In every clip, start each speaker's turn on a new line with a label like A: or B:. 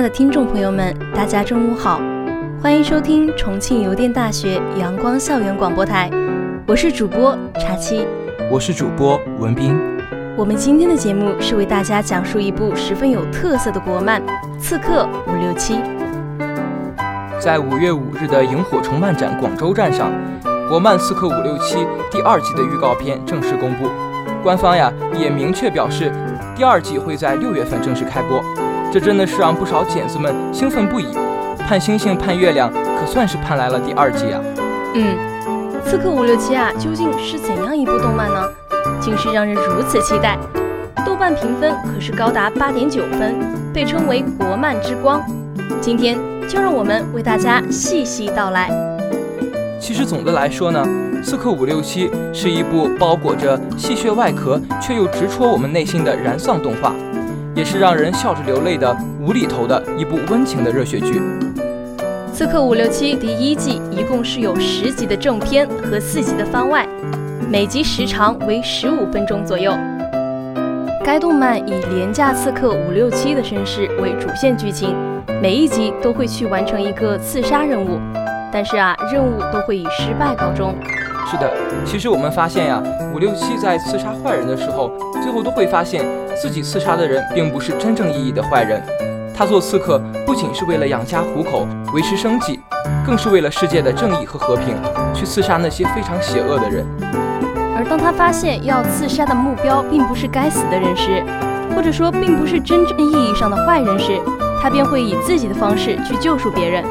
A: 爱的听众朋友们，大家中午好，欢迎收听重庆邮电大学阳光校园广播台，我是主播茶七，
B: 我是主播文斌。
A: 我们今天的节目是为大家讲述一部十分有特色的国漫《刺客伍六七》。
B: 在五月五日的萤火虫漫展广州站上，国漫《刺客伍六七》第二季的预告片正式公布，官方呀也明确表示，第二季会在六月份正式开播。这真的是让不少剪子们兴奋不已，盼星星盼月亮，可算是盼来了第二季啊！
A: 嗯，刺客伍六七啊，究竟是怎样一部动漫呢？竟是让人如此期待。豆瓣评分可是高达八点九分，被称为国漫之光。今天就让我们为大家细细道来。
B: 其实总的来说呢，刺客伍六七是一部包裹着戏谑外壳却又直戳我们内心的燃丧动画。也是让人笑着流泪的无厘头的一部温情的热血剧。
A: 《刺客伍六七》第一季一共是有十集的正片和四集的番外，每集时长为十五分钟左右。该动漫以廉价刺客伍六七的身世为主线剧情，每一集都会去完成一个刺杀任务，但是啊，任务都会以失败告终。
B: 是的，其实我们发现呀，伍六七在刺杀坏人的时候，最后都会发现。自己刺杀的人并不是真正意义的坏人，他做刺客不仅是为了养家糊口、维持生计，更是为了世界的正义和和平，去刺杀那些非常邪恶的人。
A: 而当他发现要刺杀的目标并不是该死的人时，或者说并不是真正意义上的坏人时，他便会以自己的方式去救赎别人，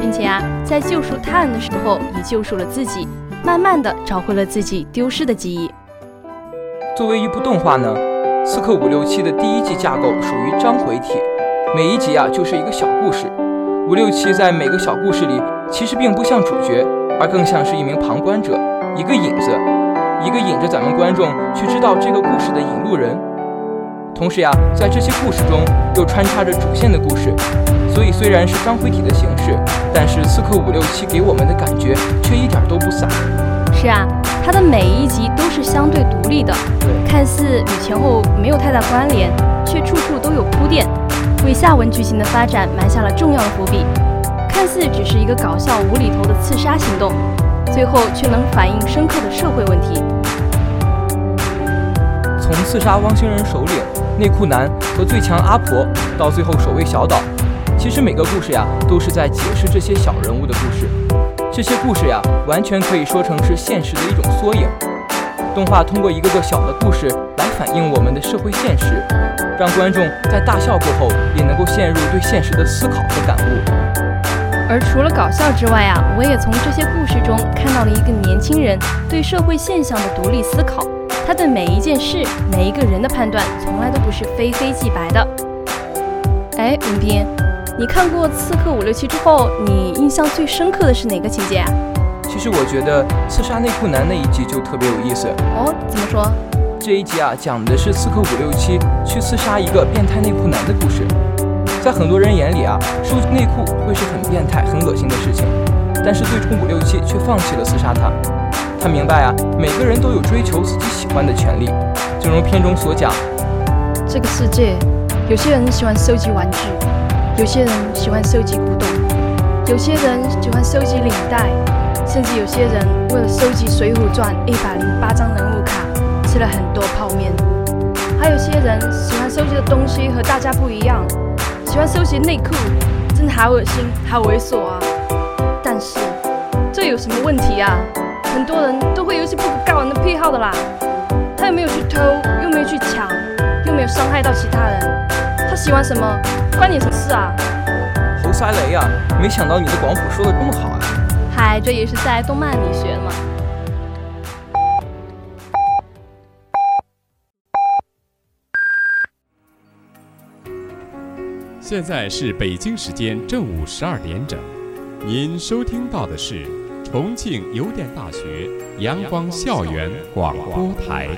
A: 并且啊，在救赎他人的时候也救赎了自己，慢慢的找回了自己丢失的记忆。
B: 作为一部动画呢？《刺客伍六七》的第一季架构属于章回体，每一集啊就是一个小故事。伍六七在每个小故事里，其实并不像主角，而更像是一名旁观者，一个引子，一个引着咱们观众去知道这个故事的引路人。同时呀，在这些故事中又穿插着主线的故事，所以虽然是章回体的形式，但是《刺客伍六七》给我们的感觉却一点都不散。
A: 是啊。它的每一集都是相对独立的，看似与前后没有太大关联，却处处都有铺垫，为下文剧情的发展埋下了重要的伏笔。看似只是一个搞笑无厘头的刺杀行动，最后却能反映深刻的社会问题。
B: 从刺杀汪星人首领内裤男和最强阿婆，到最后守卫小岛，其实每个故事呀，都是在解释这些小人物的故事。这些故事呀，完全可以说成是现实的一种缩影。动画通过一个个小的故事来反映我们的社会现实，让观众在大笑过后也能够陷入对现实的思考和感悟。
A: 而除了搞笑之外啊，我也从这些故事中看到了一个年轻人对社会现象的独立思考。他对每一件事、每一个人的判断，从来都不是非黑即白的。哎，文斌。你看过《刺客伍六七》之后，你印象最深刻的是哪个情节啊？
B: 其实我觉得刺杀内裤男那一集就特别有意思
A: 哦。怎么说？
B: 这一集啊，讲的是刺客伍六七去刺杀一个变态内裤男的故事。在很多人眼里啊，收集内裤会是很变态、很恶心的事情，但是最终伍六七却放弃了刺杀他。他明白啊，每个人都有追求自己喜欢的权利。正如片中所讲，
C: 这个世界有些人喜欢收集玩具。有些人喜欢收集古董，有些人喜欢收集领带，甚至有些人为了收集《水浒传》一百零八张人物卡，吃了很多泡面。还有些人喜欢收集的东西和大家不一样，喜欢收集内裤，真的好恶心，好猥琐啊！但是这有什么问题啊？很多人都会有一些不可告人的癖好的啦。他又没有去偷，又没有去抢，又没有伤害到其他人，他喜欢什么？关你什么事啊？
B: 猴塞雷啊！没想到你的广谱说的这么好啊！
A: 嗨，这也是在动漫里学的嘛。
D: 现在是北京时间正午十二点整，您收听到的是重庆邮电大学阳光校园广播台。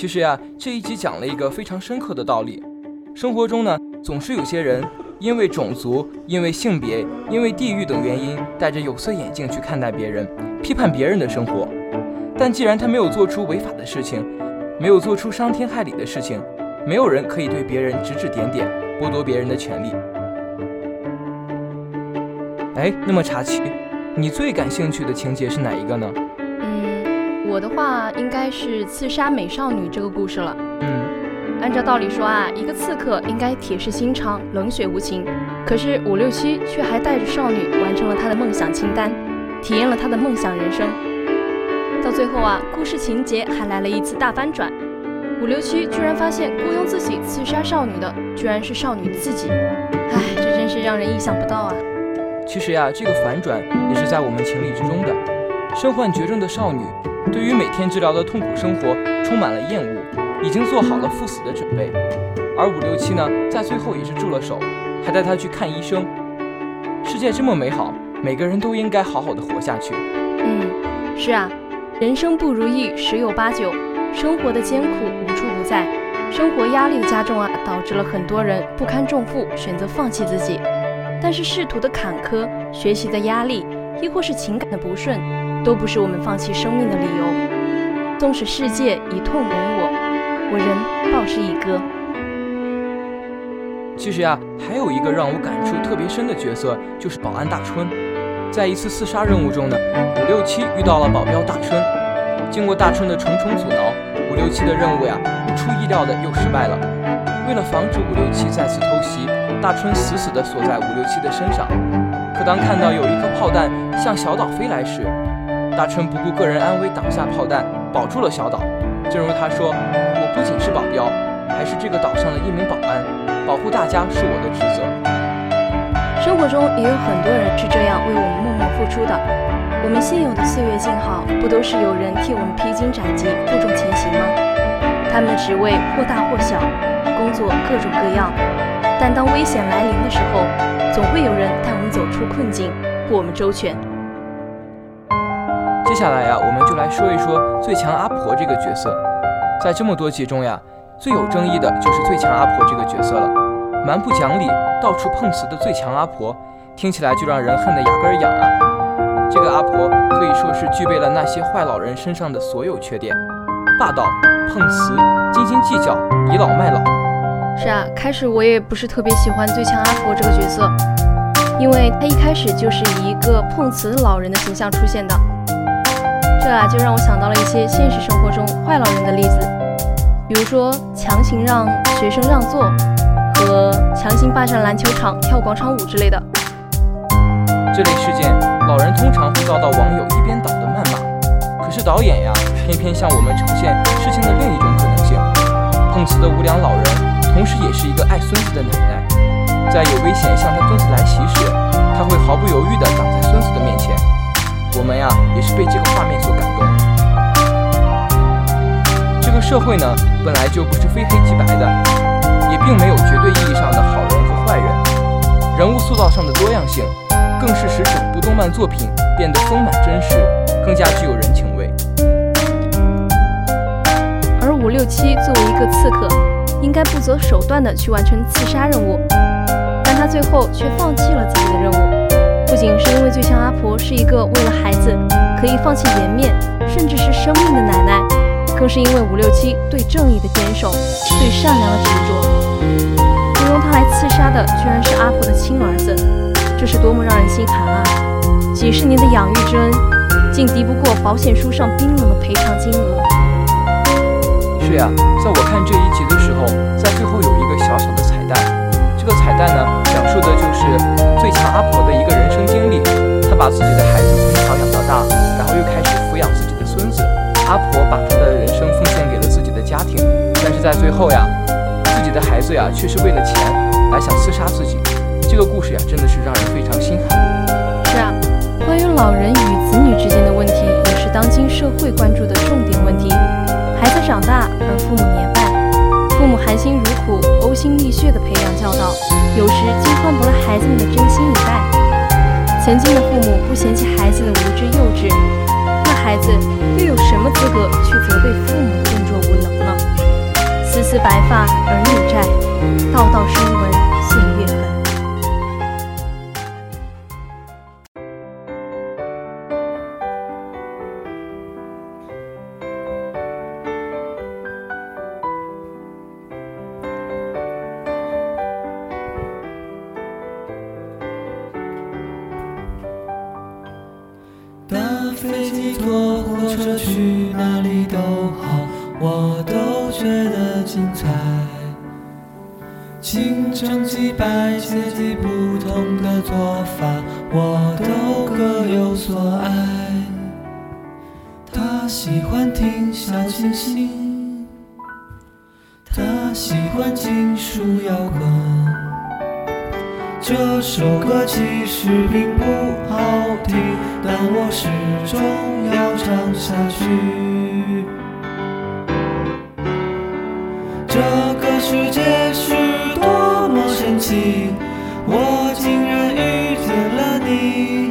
B: 其实呀，这一集讲了一个非常深刻的道理：生活中呢，总是有些人因为种族、因为性别、因为地域等原因，戴着有色眼镜去看待别人，批判别人的生活。但既然他没有做出违法的事情，没有做出伤天害理的事情，没有人可以对别人指指点点，剥夺别人的权利。哎，那么茶七，你最感兴趣的情节是哪一个呢？
A: 嗯，我的话应该是刺杀美少女这个故事了。
B: 嗯，
A: 按照道理说啊，一个刺客应该铁石心肠、冷血无情，可是五六七却还带着少女完成了他的梦想清单，体验了他的梦想人生。到最后啊，故事情节还来了一次大翻转，五六七居然发现雇佣自己刺杀少女的，居然是少女自己。唉，这真是让人意想不到啊！
B: 其实呀，这个反转也是在我们情理之中的。身患绝症的少女，对于每天治疗的痛苦生活充满了厌恶，已经做好了赴死的准备。而五六七呢，在最后也是住了手，还带他去看医生。世界这么美好，每个人都应该好好的活下去。
A: 嗯，是啊。人生不如意十有八九，生活的艰苦无处不在，生活压力的加重啊，导致了很多人不堪重负，选择放弃自己。但是仕途的坎坷、学习的压力，亦或是情感的不顺，都不是我们放弃生命的理由。纵使世界以痛吻我，我仍报之以歌。
B: 其实呀，还有一个让我感触特别深的角色，就是保安大春。在一次刺杀任务中呢，五六七遇到了保镖大春。经过大春的重重阻挠，五六七的任务呀，不出意料的又失败了。为了防止五六七再次偷袭，大春死死地锁在五六七的身上。可当看到有一颗炮弹向小岛飞来时，大春不顾个人安危，挡下炮弹，保住了小岛。正如他说：“我不仅是保镖，还是这个岛上的一名保安，保护大家是我的职责。”
A: 生活中也有很多人是这样为我们默默付出的。我们现有的岁月静好，不都是有人替我们披荆斩棘、负重前行吗？他们的职位或大或小，工作各种各样，但当危险来临的时候，总会有人带我们走出困境，护我们周全。
B: 接下来呀，我们就来说一说最强阿婆这个角色。在这么多集中呀，最有争议的就是最强阿婆这个角色了。蛮不讲理、到处碰瓷的最强阿婆，听起来就让人恨得牙根痒啊！这个阿婆可以说是具备了那些坏老人身上的所有缺点：霸道、碰瓷、斤斤计较、倚老卖老。
A: 是啊，开始我也不是特别喜欢最强阿婆这个角色，因为她一开始就是以一个碰瓷老人的形象出现的。这啊，就让我想到了一些现实生活中坏老人的例子，比如说强行让学生让座。和强行霸占篮球场、跳广场舞之类的，
B: 这类事件，老人通常会遭到网友一边倒的谩骂。可是导演呀，偏偏向我们呈现事情的另一种可能性：碰瓷的无良老人，同时也是一个爱孙子的奶奶。在有危险向他孙子来袭时，他会毫不犹豫地挡在孙子的面前。我们呀，也是被这个画面所感动。这个社会呢，本来就不是非黑即白的。也并没有绝对意义上的好人和坏人，人物塑造上的多样性，更是使整部动漫作品变得丰满真实，更加具有人情味。
A: 而五六七作为一个刺客，应该不择手段的去完成刺杀任务，但他最后却放弃了自己的任务，不仅是因为最强阿婆是一个为了孩子可以放弃颜面，甚至是生命的奶奶，更是因为五六七对正义的坚守，对善良的执着。雇佣他来刺杀的，居然是阿婆的亲儿子，这是多么让人心寒啊！几十年的养育之恩，竟敌不过保险书上冰冷的赔偿金额。
B: 是呀，在我看这一集的时候，在最后有一个小小的彩蛋。这个彩蛋呢，述的就是最强阿婆的一个人生经历。她把自己的孩子从小养到大，然后又开始抚养自己的孙子。阿婆把她的人生奉献给了自己的家庭，但是在最后呀。自己的孩子呀，却是为了钱来想刺杀自己。这个故事呀，真的是让人非常心寒。
A: 是啊，关于老人与子女之间的问题，也是当今社会关注的重点问题。孩子长大而父母年迈，父母含辛茹苦、心沥血的培养教导，有时竟换不了孩子们的真心以待。曾经的父母不嫌弃孩子的无知幼稚，那孩子又有什么资格去责备父母的笨拙无能呢？丝丝白发儿女债，道道声闻
E: 搭飞机、坐火车去哪里都好，我都觉得精彩。清蒸鸡、白切鸡，不同的做法，我都各有所爱。他喜欢听小清新，他喜欢金属摇滚。这首歌其实并不好听，但我始终要唱下去。这个世界是多么神奇，我竟然遇见了你。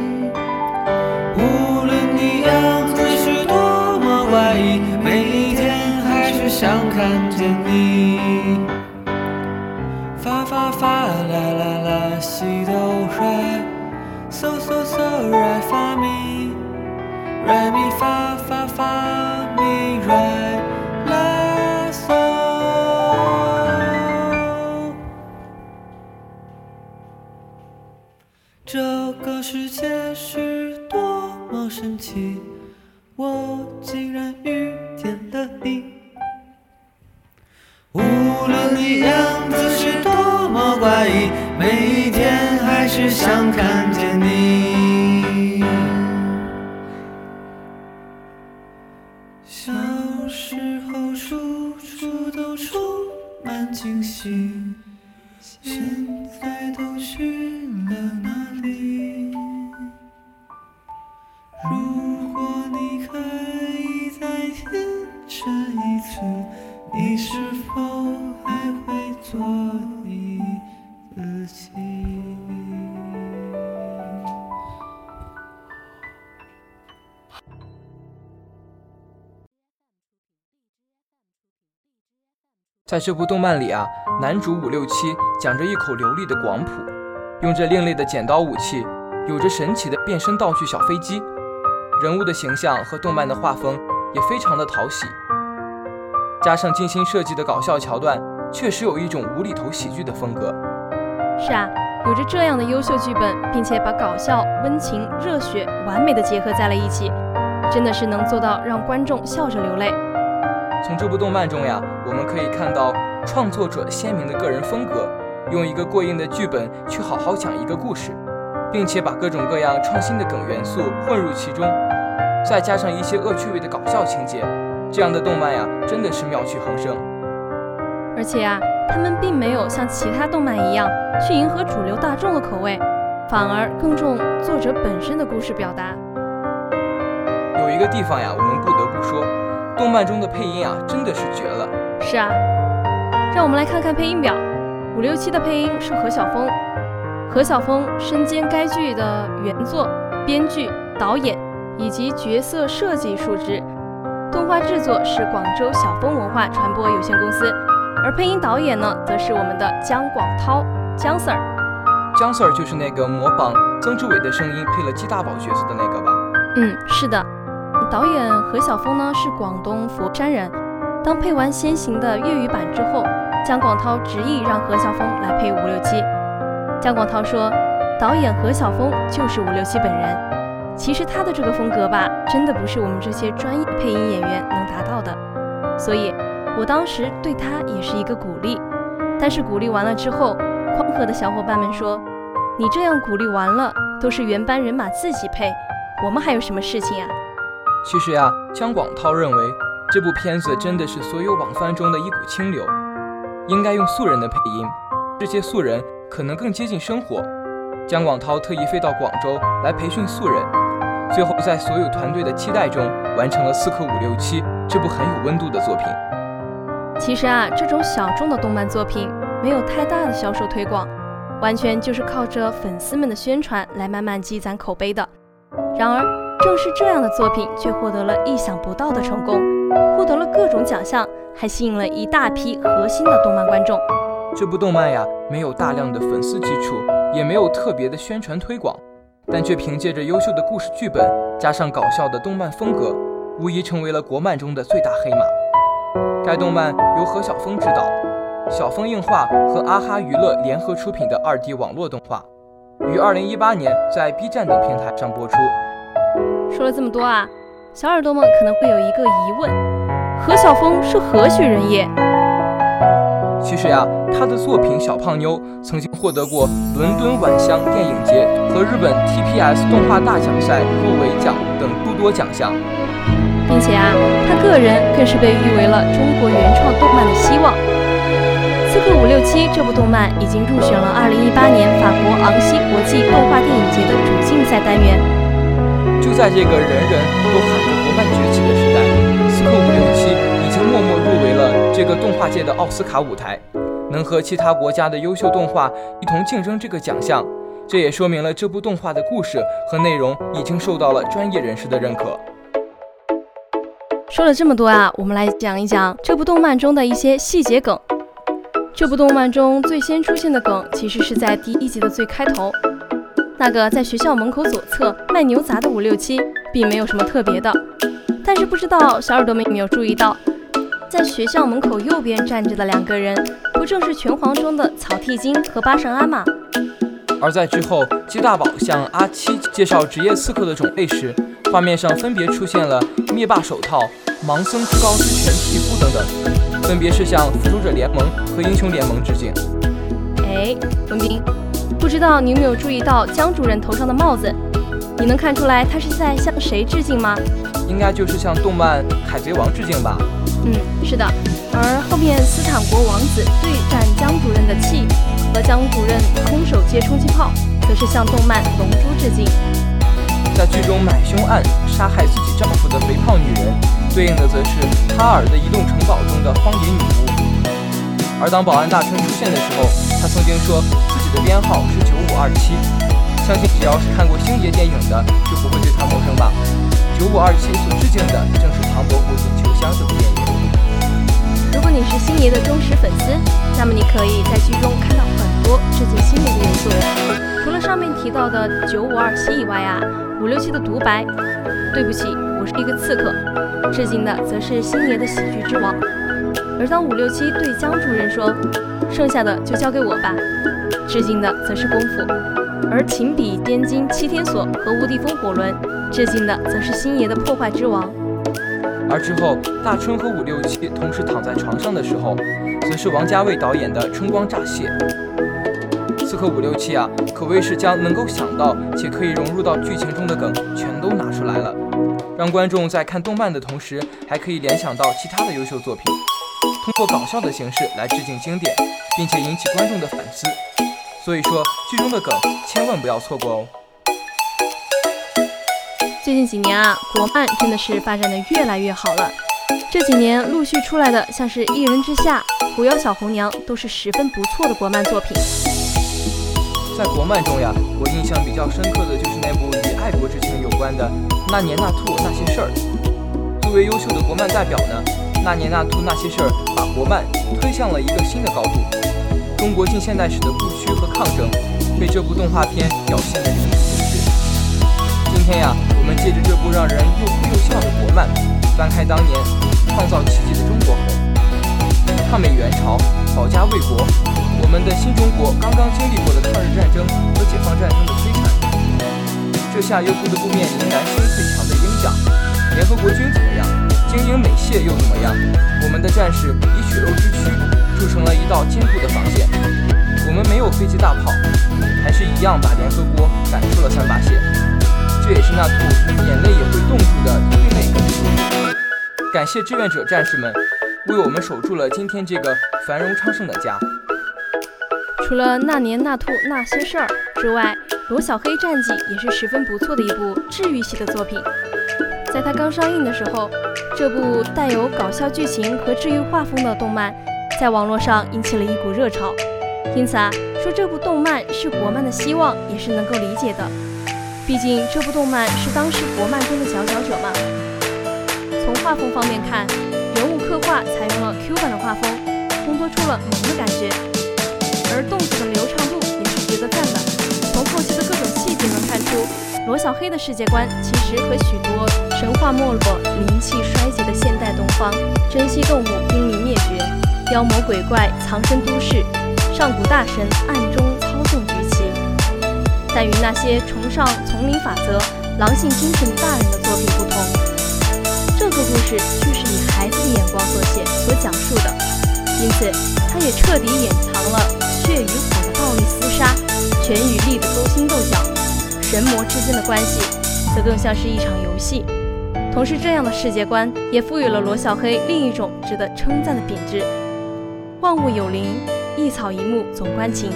E: 无论你样子是多么怪异，每一天还是想看见你。西哆来，so so so 来发咪，来咪在
B: 这部动漫里啊，男主五六七讲着一口流利的广普，用着另类的剪刀武器，有着神奇的变身道具小飞机，人物的形象和动漫的画风也非常的讨喜。加上精心设计的搞笑桥段，确实有一种无厘头喜剧的风格。
A: 是啊，有着这样的优秀剧本，并且把搞笑、温情、热血完美的结合在了一起，真的是能做到让观众笑着流泪。
B: 从这部动漫中呀，我们可以看到创作者鲜明的个人风格，用一个过硬的剧本去好好讲一个故事，并且把各种各样创新的梗元素混入其中，再加上一些恶趣味的搞笑情节。这样的动漫呀，真的是妙趣横生。
A: 而且啊，他们并没有像其他动漫一样去迎合主流大众的口味，反而更重作者本身的故事表达。
B: 有一个地方呀，我们不得不说，动漫中的配音啊，真的是绝了。
A: 是啊，让我们来看看配音表。五六七的配音是何晓峰，何晓峰身兼该剧的原作、编剧、导演以及角色设计数职。动画制作是广州小峰文化传播有限公司，而配音导演呢，则是我们的姜广涛，姜 Sir。
B: 姜 Sir 就是那个模仿曾志伟的声音配了鸡大宝角色的那个吧？
A: 嗯，是的。导演何晓峰呢是广东佛山人，当配完先行的粤语版之后，姜广涛执意让何晓峰来配五六七。姜广涛说，导演何晓峰就是五六七本人。其实他的这个风格吧，真的不是我们这些专业配音演员能达到的，所以我当时对他也是一个鼓励。但是鼓励完了之后，宽和的小伙伴们说：“你这样鼓励完了，都是原班人马自己配，我们还有什么事情啊？”
B: 其实呀，姜广涛认为这部片子真的是所有网番中的一股清流，应该用素人的配音，这些素人可能更接近生活。姜广涛特意飞到广州来培训素人。最后，在所有团队的期待中，完成了《刺客伍六七》这部很有温度的作品。
A: 其实啊，这种小众的动漫作品没有太大的销售推广，完全就是靠着粉丝们的宣传来慢慢积攒口碑的。然而，正是这样的作品却获得了意想不到的成功，获得了各种奖项，还吸引了一大批核心的动漫观众。
B: 这部动漫呀，没有大量的粉丝基础，也没有特别的宣传推广，但却凭借着优秀的故事剧本，加上搞笑的动漫风格，无疑成为了国漫中的最大黑马。该动漫由何小峰执导，小峰映画和阿哈娱乐联合出品的二 D 网络动画，于二零一八年在 B 站等平台上播出。
A: 说了这么多啊，小耳朵们可能会有一个疑问：何小峰是何许人也？
B: 其实呀，他的作品《小胖妞》曾经获得过伦敦晚香电影节和日本 TPS 动画大奖赛入围奖等诸多奖项。
A: 并且啊，他个人更是被誉为了中国原创动漫的希望。《刺客伍六七》这部动漫已经入选了2018年法国昂西国际动画电影节的主竞赛单元。
B: 就在这个人人都喊着国漫崛起的时代，《刺客伍六七》已经默默入围了这个动画界的奥斯卡舞台，能和其他国家的优秀动画一同竞争这个奖项，这也说明了这部动画的故事和内容已经受到了专业人士的认可。
A: 说了这么多啊，我们来讲一讲这部动漫中的一些细节梗。这部动漫中最先出现的梗，其实是在第一集的最开头，那个在学校门口左侧卖牛杂的五六七，并没有什么特别的。但是不知道小耳朵们有没有注意到，在学校门口右边站着的两个人，不正是拳皇中的草剃金和八神庵吗？
B: 而在之后，鸡大宝向阿七介绍职业刺客的种类时，画面上分别出现了灭霸手套、盲僧之高之拳皮肤等等，分别是向复仇者联盟和英雄联盟致敬。
A: 哎，文斌，不知道你有没有注意到江主任头上的帽子？你能看出来他是在向谁致敬吗？
B: 应该就是向动漫《海贼王》致敬吧？
A: 嗯，是的。而后面斯坦国王子对战江主任的气和江主任空手接冲击炮，则是向动漫《龙珠》致敬。
B: 在剧中买凶案杀害自己丈夫的肥胖女人，对应的则是哈尔的移动城堡中的荒野女巫。而当保安大春出现的时候，他曾经说自己的编号是九五二七。相信只要是看过星爷电影的，就不会对他陌生吧？九五二七所致敬的正是唐伯虎点秋香这部电影。
A: 如果你是星爷的忠实粉丝，那么你可以在剧中看到很多致敬星爷的元素。除了上面提到的九五二七以外啊，五六七的独白“对不起，我是一个刺客”，致敬的则是星爷的喜剧之王。而当五六七对江主任说“剩下的就交给我吧”，致敬的则是功夫。而情比天金七天锁和无敌风火轮，致敬的则是星爷的破坏之王。
B: 而之后，大春和五六七同时躺在床上的时候，则是王家卫导演的春光乍泄。刺客伍六七啊，可谓是将能够想到且可以融入到剧情中的梗全都拿出来了，让观众在看动漫的同时，还可以联想到其他的优秀作品，通过搞笑的形式来致敬经典，并且引起观众的反思。所以说，剧中的梗千万不要错过哦。
A: 最近几年啊，国漫真的是发展的越来越好了。这几年陆续出来的，像是《一人之下》《狐妖小红娘》，都是十分不错的国漫作品。
B: 在国漫中呀，我印象比较深刻的就是那部与爱国之情有关的《那年那兔那些事儿》。作为优秀的国漫代表呢，《那年那兔那些事儿》把国漫推向了一个新的高度。中国近现代史的不屈和抗争，被这部动画片表现得淋漓尽致。今天呀，我们借着这部让人又哭又笑的国漫，翻开当年创造奇迹的中国后，抗美援朝、保家卫国，我们的新中国刚刚经历过的抗日战争和解放战争的摧残，这下又不得不面临南星最强的鹰将，联合国军怎么样？精英美械又怎么样？我们的战士以血肉之躯。筑成了一道坚固的防线。我们没有飞机大炮，还是一样把联合国赶出了三八线。这也是那兔眼泪也会冻住的催泪。感谢志愿者战士们，为我们守住了今天这个繁荣昌盛的家。
A: 除了那年那兔那些事儿之外，《罗小黑战记》也是十分不错的一部治愈系的作品。在它刚上映的时候，这部带有搞笑剧情和治愈画风的动漫，在网络上引起了一股热潮。因此啊，说这部动漫是国漫的希望，也是能够理解的。毕竟这部动漫是当时国漫中的佼佼者嘛。从画风方面看，人物刻画采用了 Q 版的画风，烘托出了萌的感觉，而动作的流畅度也是值得赞的。从后期的各种细节能看出，罗小黑的世界观其实和许多神话没落、灵气衰竭的现代东方，珍稀动物濒临灭绝，妖魔鬼怪藏身都市。上古大神暗中操纵局旗，但与那些崇尚丛林法则、狼性精神大人的作品不同，这个故事却是以孩子的眼光所写、所讲述的，因此它也彻底掩藏了血与火的暴力厮杀、权与力的勾心斗角，神魔之间的关系则更像是一场游戏。同时，这样的世界观也赋予了罗小黑另一种值得称赞的品质：万物有灵。一草一木总关情，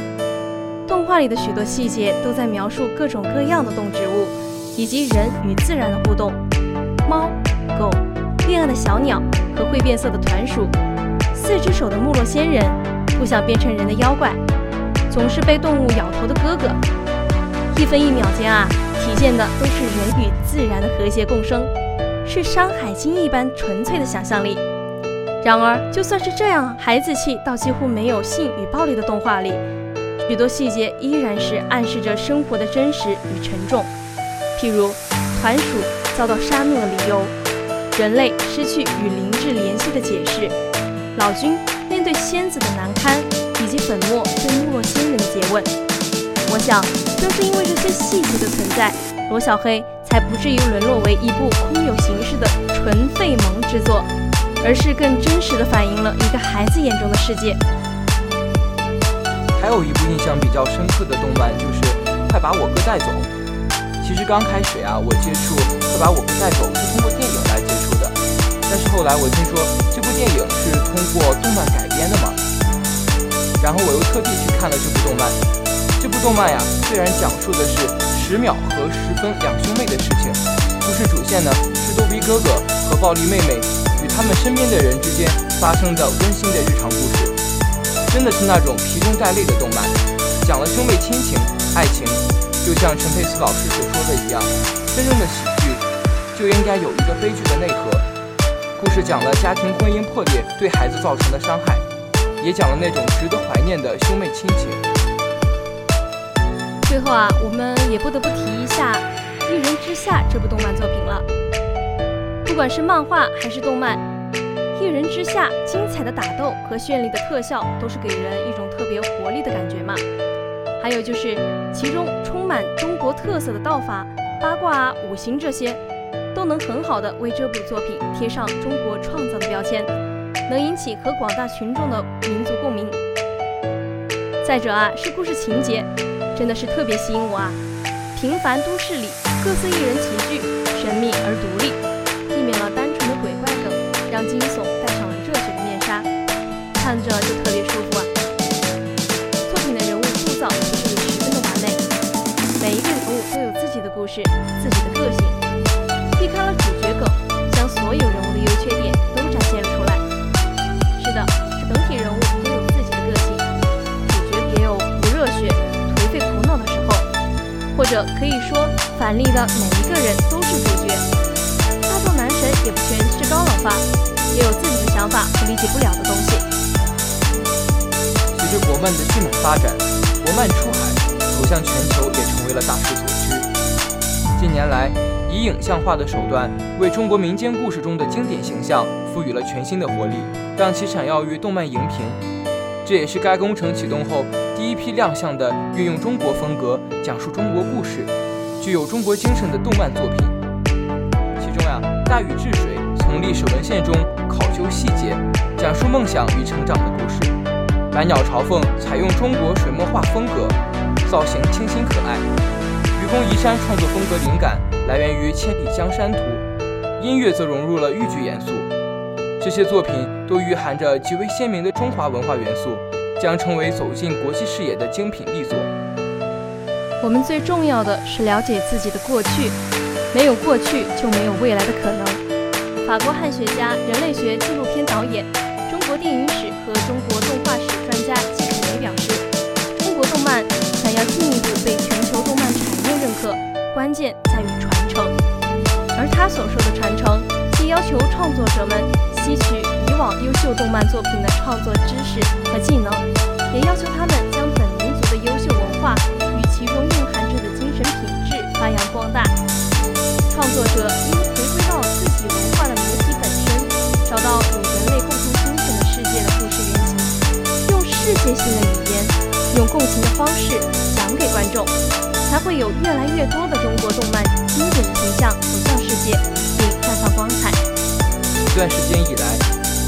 A: 动画里的许多细节都在描述各种各样的动植物，以及人与自然的互动。猫、狗、恋爱的小鸟和会变色的团鼠，四只手的木洛仙人，不想变成人的妖怪，总是被动物咬头的哥哥。一分一秒间啊，体现的都是人与自然的和谐共生，是《山海经》一般纯粹的想象力。然而，就算是这样孩子气到几乎没有性与暴力的动画里，许多细节依然是暗示着生活的真实与沉重。譬如，团鼠遭到杀戮的理由，人类失去与灵智联系的解释，老君对仙子的难堪，以及粉末对木洛仙人的诘问。我想，正是因为这些细节的存在，罗小黑才不至于沦落为一部空有形式的纯废萌之作。而是更真实的反映了一个孩子眼中的世界。
B: 还有一部印象比较深刻的动漫就是《快把我哥带走》。其实刚开始呀，我接触《快把我哥带走》是通过电影来接触的，但是后来我听说这部电影是通过动漫改编的嘛，然后我又特地去看了这部动漫。这部动漫呀，虽然讲述的是十秒和十分两兄妹的事情，故事主线呢是逗比哥哥和暴力妹妹与。他们身边的人之间发生的温馨的日常故事，真的是那种皮中带泪的动漫，讲了兄妹亲情、爱情，就像陈佩斯老师所说的一样，真正的喜剧就应该有一个悲剧的内核。故事讲了家庭婚姻破裂对孩子造成的伤害，也讲了那种值得怀念的兄妹亲情。
A: 最后啊，我们也不得不提一下《一人之下》这部动漫作品了。不管是漫画还是动漫，《一人之下》精彩的打斗和绚丽的特效都是给人一种特别活力的感觉嘛。还有就是其中充满中国特色的道法、八卦啊、五行这些，都能很好的为这部作品贴上中国创造的标签，能引起和广大群众的民族共鸣。再者啊，是故事情节，真的是特别吸引我啊！平凡都市里各色艺人齐聚，神秘而独立。避免了单纯的鬼怪梗，让惊悚戴上了热血的面纱，看着就特别舒服啊！作品的人物塑造其实也十分的完美，每一个人物都有自己的故事、自己的个性，避开了主角梗，将所有人物的优缺点都展现了出来。是的，整体人物都有自己的个性，主角也有不热血、颓废苦恼的时候，或者可以说，反例的每一个人都是主角。大众男神也不全是高冷范，也有自己的想法和理解不了的东西。
B: 随着国漫的迅猛发展，国漫出海走向全球也成为了大势所趋。近年来，以影像化的手段为中国民间故事中的经典形象赋予了全新的活力，让其闪耀于动漫荧屏。这也是该工程启动后第一批亮相的运用中国风格、讲述中国故事、具有中国精神的动漫作品。其中呀大禹治水从历史文献中考究细节，讲述梦想与成长的故事。百鸟朝凤采用中国水墨画风格，造型清新可爱。愚公移山创作风格灵感来源于《千里江山图》，音乐则融入了豫剧元素。这些作品都蕴含着极为鲜明的中华文化元素，将成为走进国际视野的精品力作。
A: 我们最重要的是了解自己的过去。没有过去就没有未来的可能。法国汉学家、人类学纪录片导演、中国电影史和中国动画史关键在于传承。而他所说的传承，既要求创作者们吸取以往优秀动漫作品的创作知识和技能，也要求他们将本民族的优秀文化与其中蕴含着的精神品质发扬光大。创作者应回归到自己文化的母体本身，找到与人类共同精神的世界的故事原型，用世界性的语言，用共情的方式讲给观众，才会有越来越多的中国动漫经典形象走向世界，并绽放光彩。
B: 一段时间以来，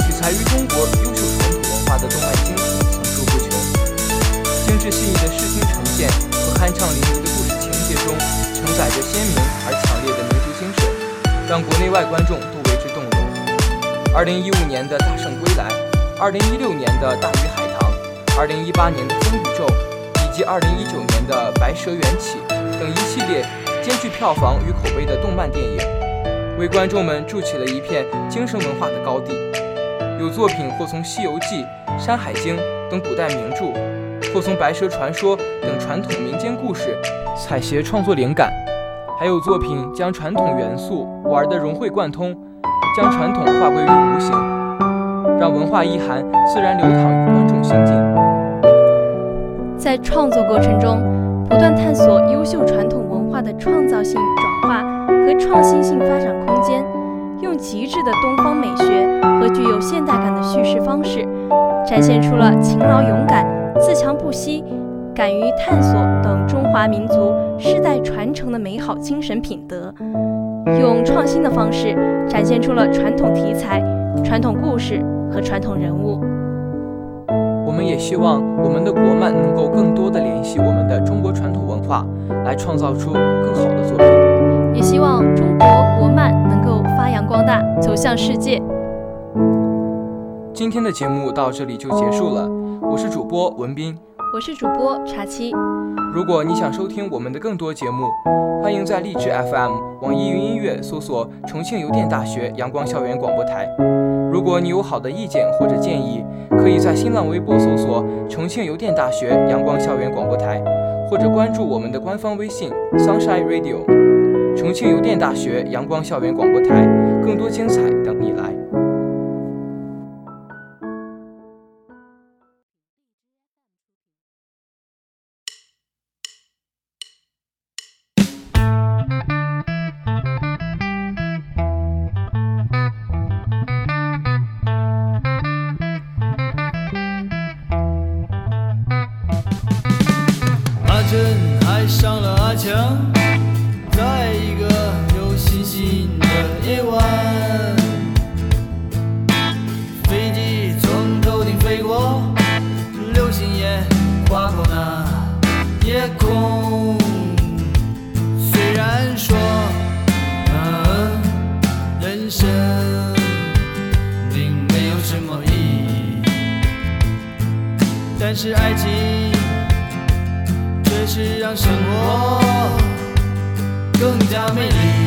B: 取材于中国优秀传统文化的动漫精品层出不穷，精致细腻的视听呈现和酣畅淋漓的故事情节中，承载着鲜明而强烈的民族精神，让国内外观众都为之动容。二零一五年的《大圣归来》，二零一六年的《大鱼海棠》，二零一八年的《风宇宙》，及二零一九年的《白蛇缘起》等一系列兼具票房与口碑的动漫电影。为观众们筑起了一片精神文化的高地。有作品或从《西游记》《山海经》等古代名著，或从《白蛇传说》等传统民间故事采撷创作灵感；还有作品将传统元素玩得融会贯通，将传统化归于无形，让文化意涵自然流淌于观众心境。
A: 在创作过程中，不断探索优秀传统文化的创造性转化和创新性发展空间，用极致的东方美学和具有现代感的叙事方式，展现出了勤劳勇敢、自强不息、敢于探索等中华民族世代传承的美好精神品德。用创新的方式，展现出了传统题材、传统故事和传统人物。
B: 我们也希望我们的国漫能够更多的联系我们的中国传统文化，来创造出更好的作品。
A: 也希望中国国漫能够发扬光大，走向世界。
B: 今天的节目到这里就结束了，我是主播文斌，
A: 我是主播茶七。
B: 如果你想收听我们的更多节目，欢迎在荔枝 FM、网易云音乐搜索“重庆邮电大学阳光校园广播台”。如果你有好的意见或者建议，可以在新浪微博搜索“重庆邮电大学阳光校园广播台”，或者关注我们的官方微信 “Sunshine Radio”。重庆邮电大学阳光校园广播台，更多精彩等你来。
E: 是爱情。却是让生活更加美丽。